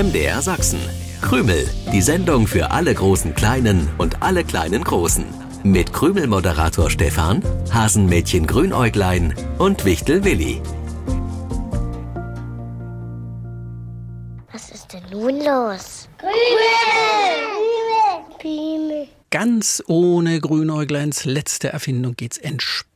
MDR Sachsen. Krümel, die Sendung für alle großen Kleinen und alle kleinen Großen. Mit Krümel-Moderator Stefan, Hasenmädchen Grünäuglein und Wichtel Willi. Was ist denn nun los? Krümel! Ganz ohne Grünäugleins letzte Erfindung geht's entspannt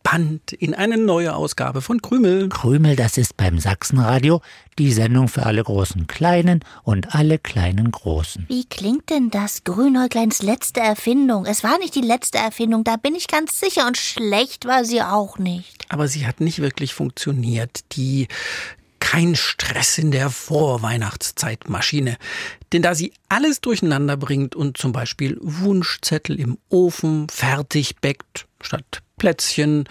in eine neue Ausgabe von Krümel. Krümel, das ist beim Sachsenradio die Sendung für alle großen Kleinen und alle kleinen Großen. Wie klingt denn das? Grünäugleins letzte Erfindung. Es war nicht die letzte Erfindung, da bin ich ganz sicher. Und schlecht war sie auch nicht. Aber sie hat nicht wirklich funktioniert. Die kein Stress in der Vorweihnachtszeitmaschine. Denn da sie alles durcheinander bringt und zum Beispiel Wunschzettel im Ofen fertig bäckt, statt Plätzchen,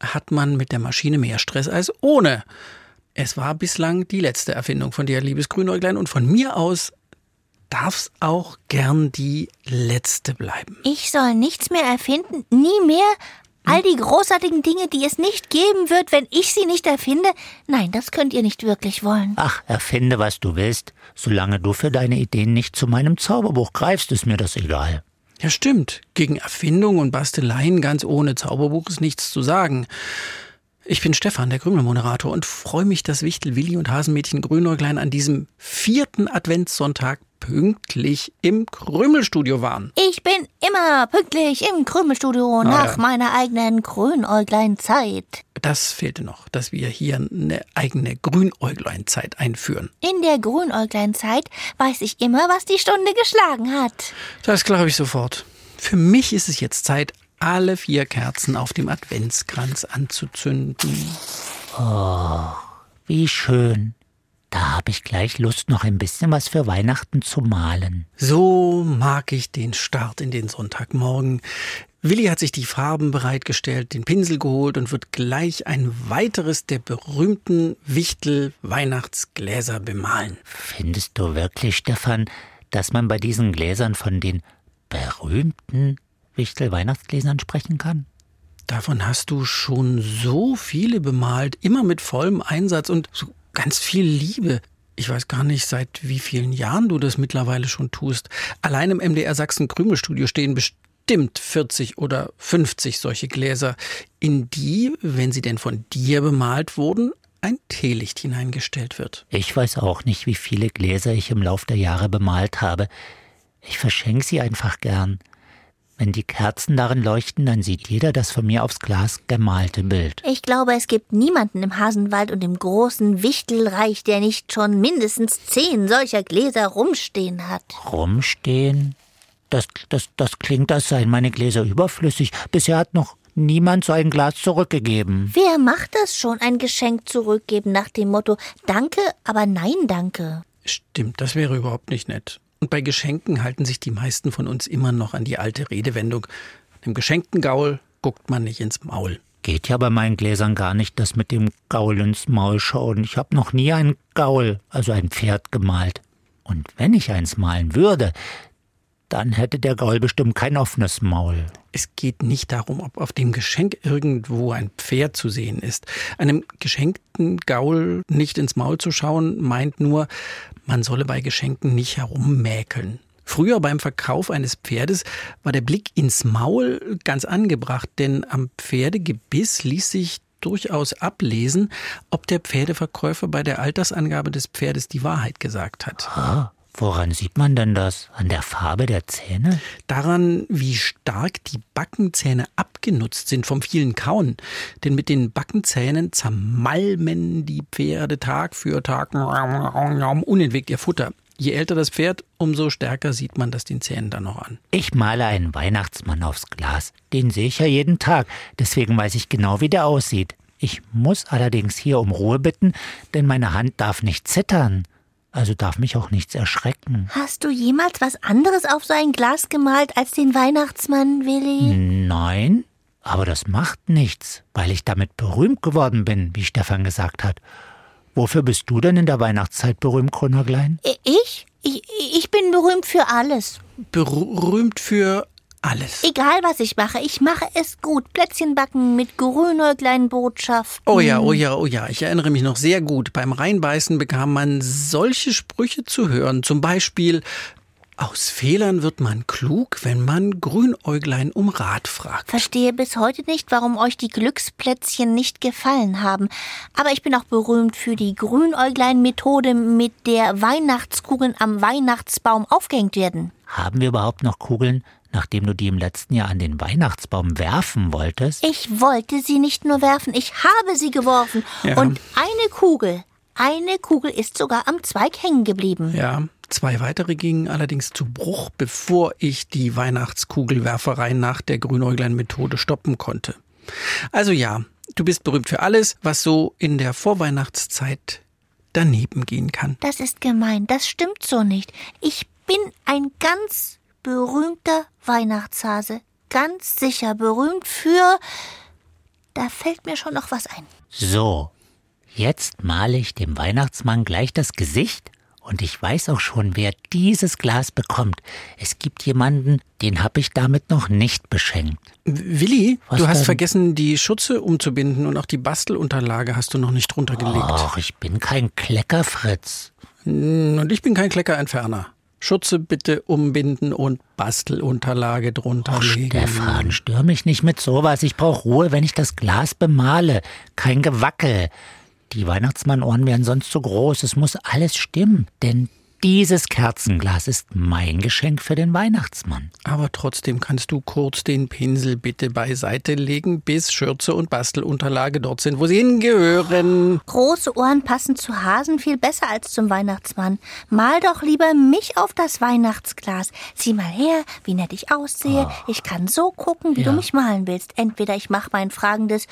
hat man mit der Maschine mehr Stress als ohne. Es war bislang die letzte Erfindung von dir, liebes Grünäuglein, und von mir aus darf's auch gern die letzte bleiben. Ich soll nichts mehr erfinden, nie mehr, All die großartigen Dinge, die es nicht geben wird, wenn ich sie nicht erfinde, nein, das könnt ihr nicht wirklich wollen. Ach, erfinde, was du willst. Solange du für deine Ideen nicht zu meinem Zauberbuch greifst, ist mir das egal. Ja, stimmt. Gegen Erfindung und Basteleien ganz ohne Zauberbuch ist nichts zu sagen. Ich bin Stefan, der Krümelmoderator, und freue mich, dass Wichtel Willi und Hasenmädchen Grünäuglein an diesem vierten Adventssonntag pünktlich im Krümelstudio waren. Ich bin immer pünktlich im Krümelstudio nach ja. meiner eigenen Grünäuglein-Zeit. Das fehlte noch, dass wir hier eine eigene Grünäuglein-Zeit einführen. In der Grünäuglein-Zeit weiß ich immer, was die Stunde geschlagen hat. Das glaube ich sofort. Für mich ist es jetzt Zeit, alle vier Kerzen auf dem Adventskranz anzuzünden. Oh, wie schön. Da habe ich gleich Lust, noch ein bisschen was für Weihnachten zu malen. So mag ich den Start in den Sonntagmorgen. Willi hat sich die Farben bereitgestellt, den Pinsel geholt und wird gleich ein weiteres der berühmten Wichtel-Weihnachtsgläser bemalen. Findest du wirklich, Stefan, dass man bei diesen Gläsern von den berühmten Wichtel-Weihnachtsgläsern sprechen kann? Davon hast du schon so viele bemalt, immer mit vollem Einsatz und so ganz viel Liebe. Ich weiß gar nicht, seit wie vielen Jahren du das mittlerweile schon tust. Allein im MDR Sachsen Krümelstudio stehen bestimmt 40 oder 50 solche Gläser, in die, wenn sie denn von dir bemalt wurden, ein Teelicht hineingestellt wird. Ich weiß auch nicht, wie viele Gläser ich im Lauf der Jahre bemalt habe. Ich verschenke sie einfach gern. Wenn die Kerzen darin leuchten, dann sieht jeder das von mir aufs Glas gemalte Bild. Ich glaube, es gibt niemanden im Hasenwald und im großen Wichtelreich, der nicht schon mindestens zehn solcher Gläser rumstehen hat. Rumstehen? Das, das, das klingt, als seien meine Gläser überflüssig. Bisher hat noch niemand so ein Glas zurückgegeben. Wer macht das schon, ein Geschenk zurückgeben nach dem Motto Danke, aber nein, danke? Stimmt, das wäre überhaupt nicht nett. Und bei Geschenken halten sich die meisten von uns immer noch an die alte Redewendung. Dem geschenkten Gaul guckt man nicht ins Maul. Geht ja bei meinen Gläsern gar nicht, das mit dem Gaul ins Maul schauen. Ich habe noch nie ein Gaul, also ein Pferd, gemalt. Und wenn ich eins malen würde, dann hätte der Gaul bestimmt kein offenes Maul. Es geht nicht darum, ob auf dem Geschenk irgendwo ein Pferd zu sehen ist. Einem geschenkten Gaul nicht ins Maul zu schauen, meint nur, man solle bei Geschenken nicht herummäkeln. Früher beim Verkauf eines Pferdes war der Blick ins Maul ganz angebracht, denn am Pferdegebiss ließ sich durchaus ablesen, ob der Pferdeverkäufer bei der Altersangabe des Pferdes die Wahrheit gesagt hat. Ah. Woran sieht man denn das? An der Farbe der Zähne? Daran, wie stark die Backenzähne abgenutzt sind vom vielen Kauen. Denn mit den Backenzähnen zermalmen die Pferde Tag für Tag unentwegt ihr Futter. Je älter das Pferd, umso stärker sieht man das den Zähnen dann noch an. Ich male einen Weihnachtsmann aufs Glas. Den sehe ich ja jeden Tag. Deswegen weiß ich genau, wie der aussieht. Ich muss allerdings hier um Ruhe bitten, denn meine Hand darf nicht zittern. Also darf mich auch nichts erschrecken. Hast du jemals was anderes auf so ein Glas gemalt als den Weihnachtsmann, Willi? Nein, aber das macht nichts, weil ich damit berühmt geworden bin, wie Stefan gesagt hat. Wofür bist du denn in der Weihnachtszeit berühmt, Grünerglein? Ich? ich? Ich bin berühmt für alles. Berühmt für alles. Egal, was ich mache, ich mache es gut. Plätzchen backen mit grünäuglein Botschaft. Oh ja, oh ja, oh ja. Ich erinnere mich noch sehr gut. Beim Reinbeißen bekam man solche Sprüche zu hören. Zum Beispiel, aus Fehlern wird man klug, wenn man Grünäuglein um Rat fragt. Verstehe bis heute nicht, warum euch die Glücksplätzchen nicht gefallen haben. Aber ich bin auch berühmt für die Grünäuglein-Methode, mit der Weihnachtskugeln am Weihnachtsbaum aufgehängt werden. Haben wir überhaupt noch Kugeln, nachdem du die im letzten Jahr an den Weihnachtsbaum werfen wolltest? Ich wollte sie nicht nur werfen, ich habe sie geworfen. Ja. Und eine Kugel, eine Kugel ist sogar am Zweig hängen geblieben. Ja, zwei weitere gingen allerdings zu Bruch, bevor ich die Weihnachtskugelwerferei nach der Grünäuglein-Methode stoppen konnte. Also ja, du bist berühmt für alles, was so in der Vorweihnachtszeit daneben gehen kann. Das ist gemein, das stimmt so nicht. Ich bin ein ganz berühmter Weihnachtshase. Ganz sicher berühmt für. Da fällt mir schon noch was ein. So, jetzt male ich dem Weihnachtsmann gleich das Gesicht und ich weiß auch schon, wer dieses Glas bekommt. Es gibt jemanden, den habe ich damit noch nicht beschenkt. Willi, Was du hast denn? vergessen, die Schutze umzubinden und auch die Bastelunterlage hast du noch nicht drunter gelegt. Och, ich bin kein Kleckerfritz. Und ich bin kein Kleckerentferner. Schutze bitte umbinden und Bastelunterlage drunter Och, legen. Stefan, stör mich nicht mit sowas. Ich brauche Ruhe, wenn ich das Glas bemale. Kein Gewackel. Die Weihnachtsmannohren wären sonst zu groß. Es muss alles stimmen. Denn dieses Kerzenglas ist mein Geschenk für den Weihnachtsmann. Aber trotzdem kannst du kurz den Pinsel bitte beiseite legen, bis Schürze und Bastelunterlage dort sind, wo sie hingehören. Große Ohren passen zu Hasen viel besser als zum Weihnachtsmann. Mal doch lieber mich auf das Weihnachtsglas. Sieh mal her, wie nett ich aussehe. Ich kann so gucken, wie du Ja. mich malen willst. Entweder ich mache mein fragendes,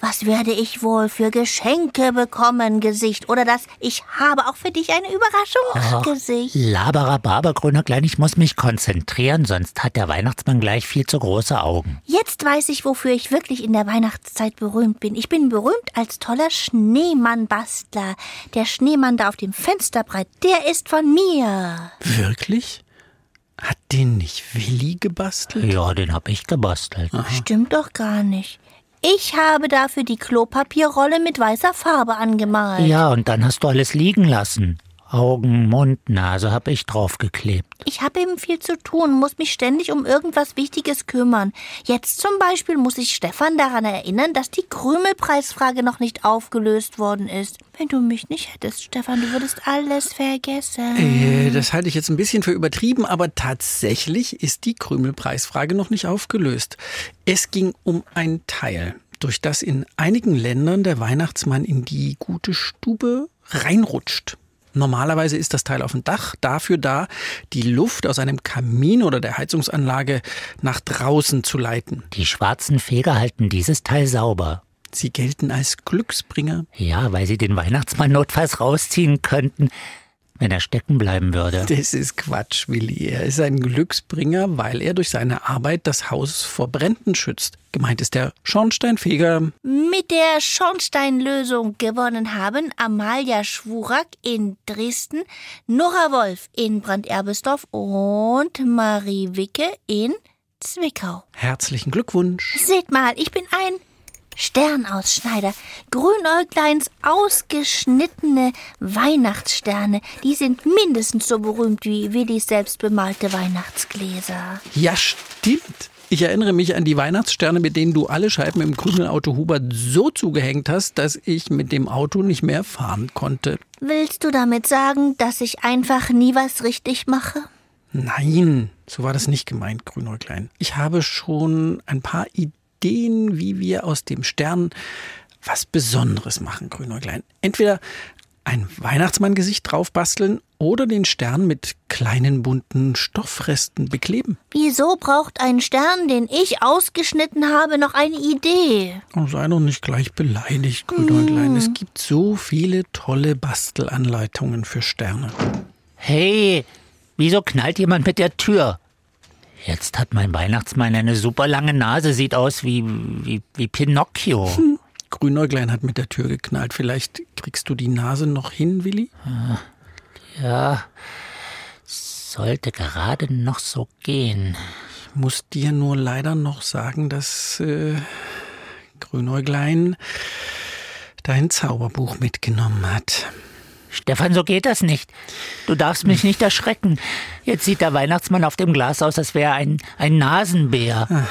was werde ich wohl für Geschenke bekommen, Gesicht. Oder das, ich habe auch für dich eine Überraschung, Gesicht. Laberababer, grüner Klein, ich muss mich konzentrieren, sonst hat der Weihnachtsmann gleich viel zu große Augen. Jetzt weiß ich, wofür ich wirklich in der Weihnachtszeit berühmt bin. Ich bin berühmt als toller Schneemann-Bastler. Der Schneemann da auf dem Fensterbrett, der ist von mir. Wirklich? Hat den nicht Willi gebastelt? Ja, den hab ich gebastelt. Stimmt doch gar nicht. Ich habe dafür die Klopapierrolle mit weißer Farbe angemalt. Ja, und dann hast du alles liegen lassen. Augen, Mund, Nase hab ich draufgeklebt. Ich habe eben viel zu tun, muss mich ständig um irgendwas Wichtiges kümmern. Jetzt zum Beispiel muss ich Stefan daran erinnern, dass die Krümelpreisfrage noch nicht aufgelöst worden ist. Wenn du mich nicht hättest, Stefan, du würdest alles vergessen. Äh, das halte ich jetzt ein bisschen für übertrieben, aber tatsächlich ist die Krümelpreisfrage noch nicht aufgelöst. Es ging um ein Teil, durch das in einigen Ländern der Weihnachtsmann in die gute Stube reinrutscht. Normalerweise ist das Teil auf dem Dach dafür da, die Luft aus einem Kamin oder der Heizungsanlage nach draußen zu leiten. Die schwarzen Feger halten dieses Teil sauber. Sie gelten als Glücksbringer. Ja, weil sie den Weihnachtsmann notfalls rausziehen könnten, wenn er stecken bleiben würde. Das ist Quatsch, Willi. Er ist ein Glücksbringer, weil er durch seine Arbeit das Haus vor Bränden schützt. Gemeint ist der Schornsteinfeger. Mit der Schornsteinlösung gewonnen haben Amalia Schwurak in Dresden, Nora Wolf in Branderbesdorf und Marie Wicke in Zwickau. Herzlichen Glückwunsch. Seht mal, ich bin ein Sternausschneider. Grünäugleins ausgeschnittene Weihnachtssterne. Die sind mindestens so berühmt wie Willis selbst bemalte Weihnachtsgläser. Ja, stimmt. Ich erinnere mich an die Weihnachtssterne, mit denen du alle Scheiben im Krümelauto Hubert so zugehängt hast, dass ich mit dem Auto nicht mehr fahren konnte. Willst du damit sagen, dass ich einfach nie was richtig mache? Nein, so war das nicht gemeint, Grünäuglein. Ich habe schon ein paar Ideen, wie wir aus dem Stern was Besonderes machen, Grünäuglein. Entweder ein Weihnachtsmanngesicht drauf basteln oder den Stern mit kleinen bunten Stoffresten bekleben. Wieso braucht ein Stern, den ich ausgeschnitten habe, noch eine Idee? Oh, sei doch nicht gleich beleidigt, Grünäuglein. Es gibt so viele tolle Bastelanleitungen für Sterne. Hey, wieso knallt jemand mit der Tür? Jetzt hat mein Weihnachtsmann eine super lange Nase, sieht aus wie, wie, wie Pinocchio. Grünäuglein hat mit der Tür geknallt. Vielleicht kriegst du die Nase noch hin, Willi? Ja, sollte gerade noch so gehen. muss dir nur leider noch sagen, dass äh, Grünäuglein dein Zauberbuch mitgenommen hat. Stefan, so geht das nicht. Du darfst mich nicht erschrecken. Jetzt sieht der Weihnachtsmann auf dem Glas aus, als wäre er ein, ein Nasenbär.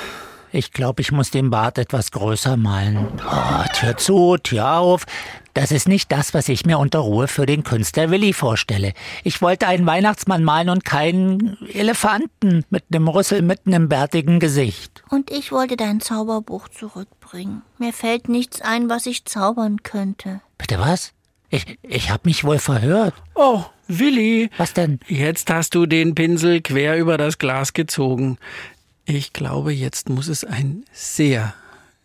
Ich glaube, ich muss den Bart etwas größer malen. Oh, Tür zu, Tür auf. Das ist nicht das, was ich mir unter Ruhe für den Künstler Willi vorstelle. Ich wollte einen Weihnachtsmann malen und keinen Elefanten mit einem Rüssel mitten im bärtigen Gesicht. Und ich wollte dein Zauberbuch zurückbringen. Mir fällt nichts ein, was ich zaubern könnte. Bitte was? Ich, ich hab mich wohl verhört. Oh, Willi. Was denn? Jetzt hast du den Pinsel quer über das Glas gezogen. Ich glaube, jetzt muss es ein sehr,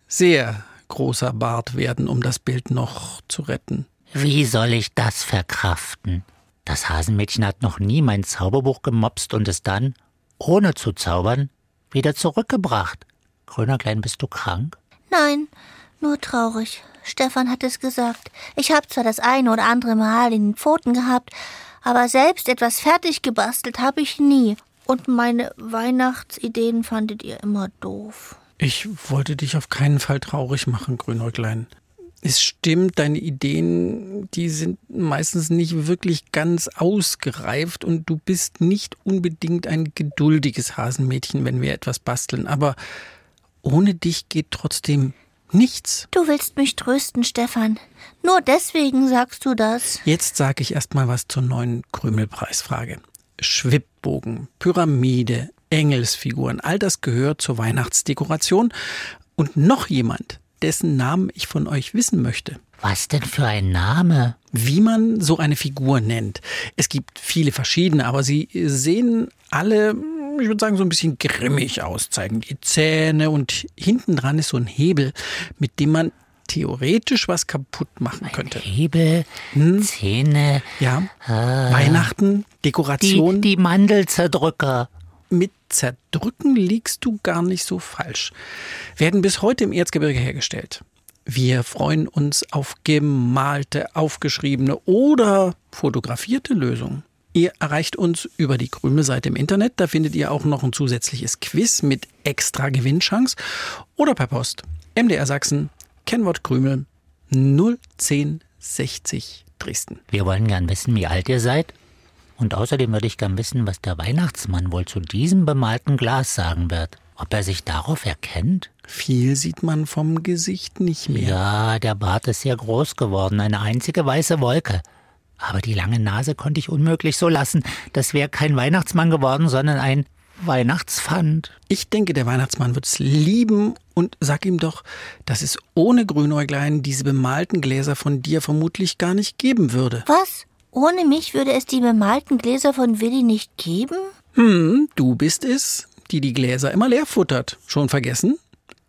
sehr großer Bart werden, um das Bild noch zu retten. Wie soll ich das verkraften? Das Hasenmädchen hat noch nie mein Zauberbuch gemopst und es dann, ohne zu zaubern, wieder zurückgebracht. Grüner Klein, bist du krank? Nein, nur traurig. Stefan hat es gesagt. Ich habe zwar das eine oder andere Mal in den Pfoten gehabt, aber selbst etwas fertig gebastelt habe ich nie. Und meine Weihnachtsideen fandet ihr immer doof. Ich wollte dich auf keinen Fall traurig machen, Grünäuglein. Es stimmt, deine Ideen, die sind meistens nicht wirklich ganz ausgereift und du bist nicht unbedingt ein geduldiges Hasenmädchen, wenn wir etwas basteln. Aber ohne dich geht trotzdem nichts. Du willst mich trösten, Stefan. Nur deswegen sagst du das. Jetzt sage ich erst mal was zur neuen Krümelpreisfrage. Schwibbogen, Pyramide, Engelsfiguren, all das gehört zur Weihnachtsdekoration. Und noch jemand, dessen Namen ich von euch wissen möchte. Was denn für ein Name? Wie man so eine Figur nennt. Es gibt viele verschiedene, aber sie sehen alle, ich würde sagen, so ein bisschen grimmig aus, zeigen die Zähne und hinten dran ist so ein Hebel, mit dem man theoretisch was kaputt machen könnte. Hebel, Hm? Zähne, Ja, Weihnachten, Dekoration. die, die Mandelzerdrücker. mit Zerdrücken liegst du gar nicht so falsch. Werden bis heute im Erzgebirge hergestellt. Wir freuen uns auf gemalte, aufgeschriebene oder fotografierte Lösungen. Ihr erreicht uns über die Krümelseite im Internet. Da findet ihr auch noch ein zusätzliches Quiz mit extra Gewinnchance. Oder per Post. MDR Sachsen, Kennwort Krümel 01060 Dresden. Wir wollen gern wissen, wie alt ihr seid. Und außerdem würde ich gern wissen, was der Weihnachtsmann wohl zu diesem bemalten Glas sagen wird. Ob er sich darauf erkennt? Viel sieht man vom Gesicht nicht mehr. Ja, der Bart ist sehr groß geworden, eine einzige weiße Wolke. Aber die lange Nase konnte ich unmöglich so lassen. Das wäre kein Weihnachtsmann geworden, sondern ein Weihnachtspfand. Ich denke, der Weihnachtsmann wird es lieben und sag ihm doch, dass es ohne Grünäuglein diese bemalten Gläser von dir vermutlich gar nicht geben würde. Was? Ohne mich würde es die bemalten Gläser von Willi nicht geben? Hm, du bist es, die die Gläser immer leer futtert. Schon vergessen?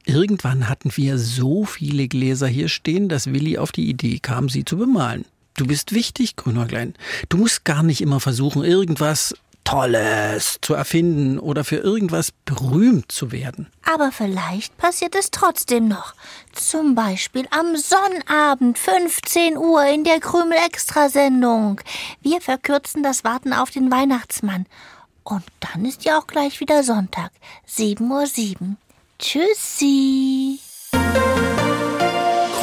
Irgendwann hatten wir so viele Gläser hier stehen, dass Willi auf die Idee kam, sie zu bemalen. Du bist wichtig, Grünäuglein. Du musst gar nicht immer versuchen, irgendwas Tolles zu erfinden oder für irgendwas berühmt zu werden. Aber vielleicht passiert es trotzdem noch. Zum Beispiel am Sonnabend 15 Uhr in der Krümel-Extrasendung. Wir verkürzen das Warten auf den Weihnachtsmann. Und dann ist ja auch gleich wieder Sonntag, 7.07 Uhr. Tschüssi.